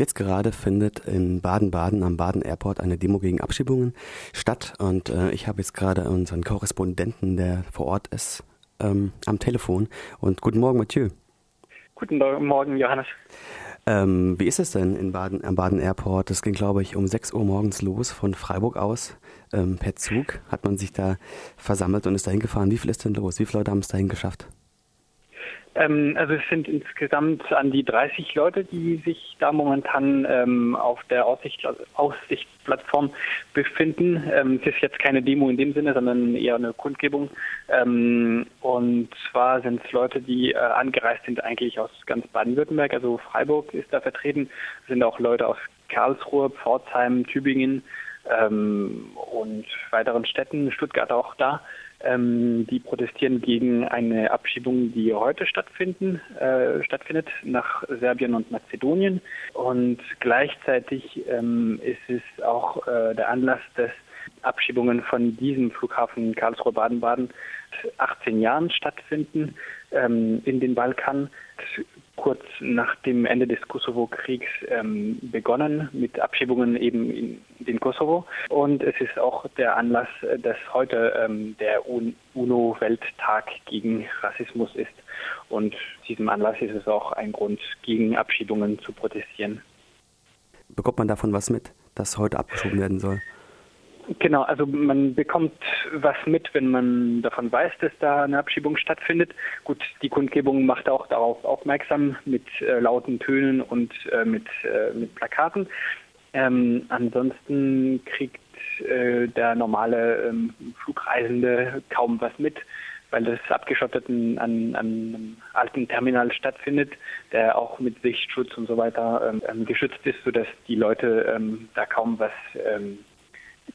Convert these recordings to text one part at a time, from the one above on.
Jetzt gerade findet in Baden-Baden am Baden Airport eine Demo gegen Abschiebungen statt und äh, ich habe jetzt gerade unseren Korrespondenten, der vor Ort ist, ähm, am Telefon. Und guten Morgen, Mathieu. Guten Morgen, Johannes. Ähm, wie ist es denn in Baden, am Baden Airport? Das ging, glaube ich, um 6 Uhr morgens los von Freiburg aus. Ähm, per Zug hat man sich da versammelt und ist dahin gefahren. Wie viel ist denn los? Wie viele Leute haben es dahin geschafft? Ähm, also es sind insgesamt an die 30 Leute, die sich da momentan ähm, auf der Aussicht, Aussichtsplattform befinden. Ähm, es ist jetzt keine Demo in dem Sinne, sondern eher eine Kundgebung. Ähm, und zwar sind es Leute, die äh, angereist sind eigentlich aus ganz Baden-Württemberg. Also Freiburg ist da vertreten. Es sind auch Leute aus Karlsruhe, Pforzheim, Tübingen ähm, und weiteren Städten, Stuttgart auch da. Ähm, die protestieren gegen eine Abschiebung, die heute stattfinden, äh, stattfindet nach Serbien und Mazedonien. Und gleichzeitig ähm, ist es auch äh, der Anlass, dass Abschiebungen von diesem Flughafen Karlsruhe-Baden-Baden 18 Jahren stattfinden ähm, in den Balkan kurz nach dem Ende des Kosovo-Kriegs ähm, begonnen mit Abschiebungen eben in den Kosovo. Und es ist auch der Anlass, dass heute ähm, der UNO-Welttag gegen Rassismus ist. Und diesem Anlass ist es auch ein Grund, gegen Abschiebungen zu protestieren. Bekommt man davon was mit, dass heute abgeschoben werden soll? Genau, also man bekommt was mit, wenn man davon weiß, dass da eine Abschiebung stattfindet. Gut, die Kundgebung macht auch darauf aufmerksam mit äh, lauten Tönen und äh, mit, äh, mit Plakaten. Ähm, ansonsten kriegt äh, der normale ähm, Flugreisende kaum was mit, weil das abgeschottet an, an einem alten Terminal stattfindet, der auch mit Sichtschutz und so weiter ähm, geschützt ist, sodass die Leute ähm, da kaum was ähm,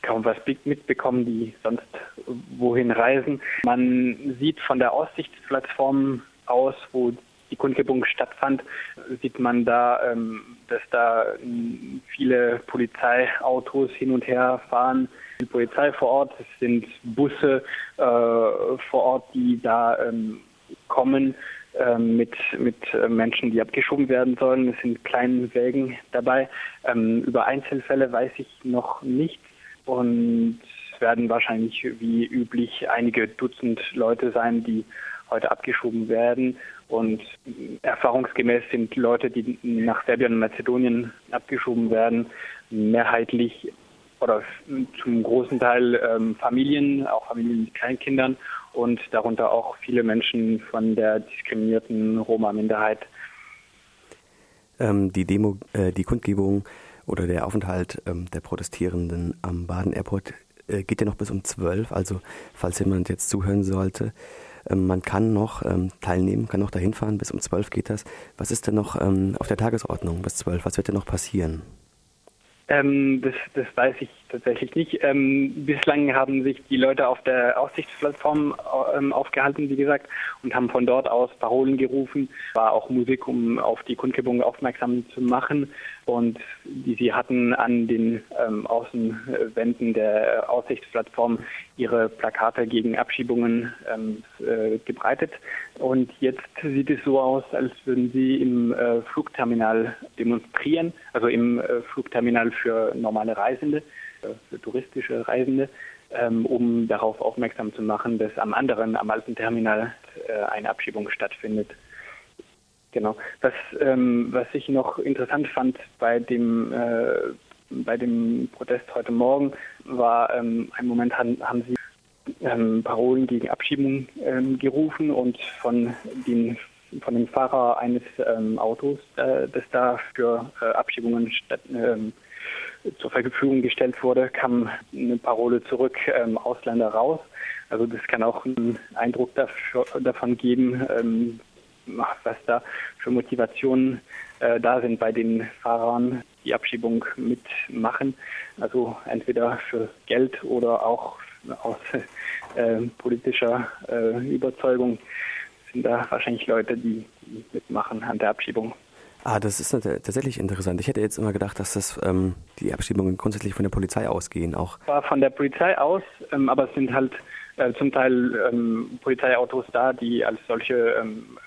kaum was mitbekommen, die sonst wohin reisen. Man sieht von der Aussichtsplattform aus, wo die Kundgebung stattfand, sieht man da, ähm, dass da viele Polizeiautos hin und her fahren. Die Polizei vor Ort, es sind Busse äh, vor Ort, die da ähm, kommen ähm, mit, mit Menschen, die abgeschoben werden sollen. Es sind kleine Wägen dabei. Über Einzelfälle weiß ich noch nichts und werden wahrscheinlich wie üblich einige Dutzend Leute sein, die heute abgeschoben werden. Und erfahrungsgemäß sind Leute, die nach Serbien und Mazedonien abgeschoben werden, mehrheitlich oder zum großen Teil ähm, Familien, auch Familien mit Kleinkindern und darunter auch viele Menschen von der diskriminierten Roma-Minderheit. Ähm, die Demo, äh, die Kundgebung oder der Aufenthalt ähm, der Protestierenden am Baden Airport äh, geht ja noch bis um 12. Also falls jemand jetzt zuhören sollte, ähm, man kann noch ähm, teilnehmen, kann noch dahin fahren. Bis um 12 geht das. Was ist denn noch ähm, auf der Tagesordnung bis 12? Was wird denn noch passieren? Ähm, das, das weiß ich tatsächlich nicht. Ähm, bislang haben sich die Leute auf der Aussichtsplattform ähm, aufgehalten, wie gesagt, und haben von dort aus Parolen gerufen. War auch Musik, um auf die Kundgebung aufmerksam zu machen. Und die sie hatten an den ähm, Außenwänden der Aussichtsplattform ihre Plakate gegen Abschiebungen ähm, äh, gebreitet. Und jetzt sieht es so aus, als würden sie im äh, Flugterminal demonstrieren, also im äh, Flugterminal für normale Reisende, äh, für touristische Reisende, ähm, um darauf aufmerksam zu machen, dass am anderen, am alten Terminal äh, eine Abschiebung stattfindet. Genau. Was, ähm, was ich noch interessant fand bei dem äh, bei dem Protest heute Morgen war ähm, ein Moment haben, haben sie ähm, Parolen gegen Abschiebung ähm, gerufen und von den von dem Fahrer eines ähm, Autos, äh, das da für äh, Abschiebungen statt, ähm, zur Verfügung gestellt wurde, kam eine Parole zurück, ähm, Ausländer raus. Also das kann auch einen Eindruck dafür, davon geben, ähm, was da für Motivationen äh, da sind bei den Fahrern, die Abschiebung mitmachen. Also entweder für Geld oder auch aus äh, politischer äh, Überzeugung sind da wahrscheinlich Leute, die, die, mitmachen an der Abschiebung. Ah, das ist tatsächlich interessant. Ich hätte jetzt immer gedacht, dass das ähm, die Abschiebungen grundsätzlich von der Polizei ausgehen auch. War von der Polizei aus, ähm, aber es sind halt äh, zum Teil ähm, Polizeiautos da, die als solche ähm,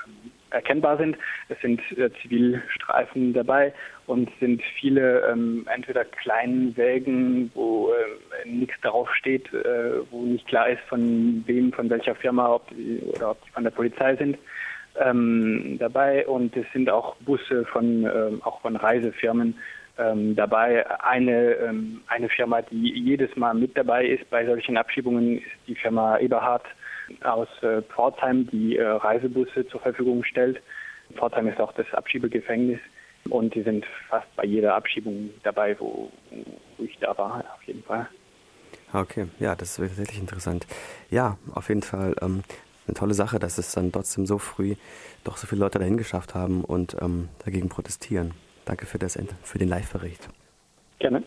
erkennbar sind. Es sind äh, Zivilstreifen dabei und sind viele ähm, entweder kleinen Wägen, wo äh, nichts darauf steht, äh, wo nicht klar ist, von wem, von welcher Firma ob die, oder ob die von der Polizei sind. Ähm, dabei und es sind auch Busse von ähm, auch von Reisefirmen ähm, dabei. Eine ähm, eine Firma, die jedes Mal mit dabei ist bei solchen Abschiebungen, ist die Firma Eberhard aus äh, Pforzheim, die äh, Reisebusse zur Verfügung stellt. Pforzheim ist auch das Abschiebegefängnis und die sind fast bei jeder Abschiebung dabei, wo, wo ich da war, auf jeden Fall. Okay, ja, das ist tatsächlich interessant. Ja, auf jeden Fall ähm, eine tolle Sache, dass es dann trotzdem so früh doch so viele Leute dahin geschafft haben und ähm, dagegen protestieren. Danke für, das, für den Live-Bericht. Gerne.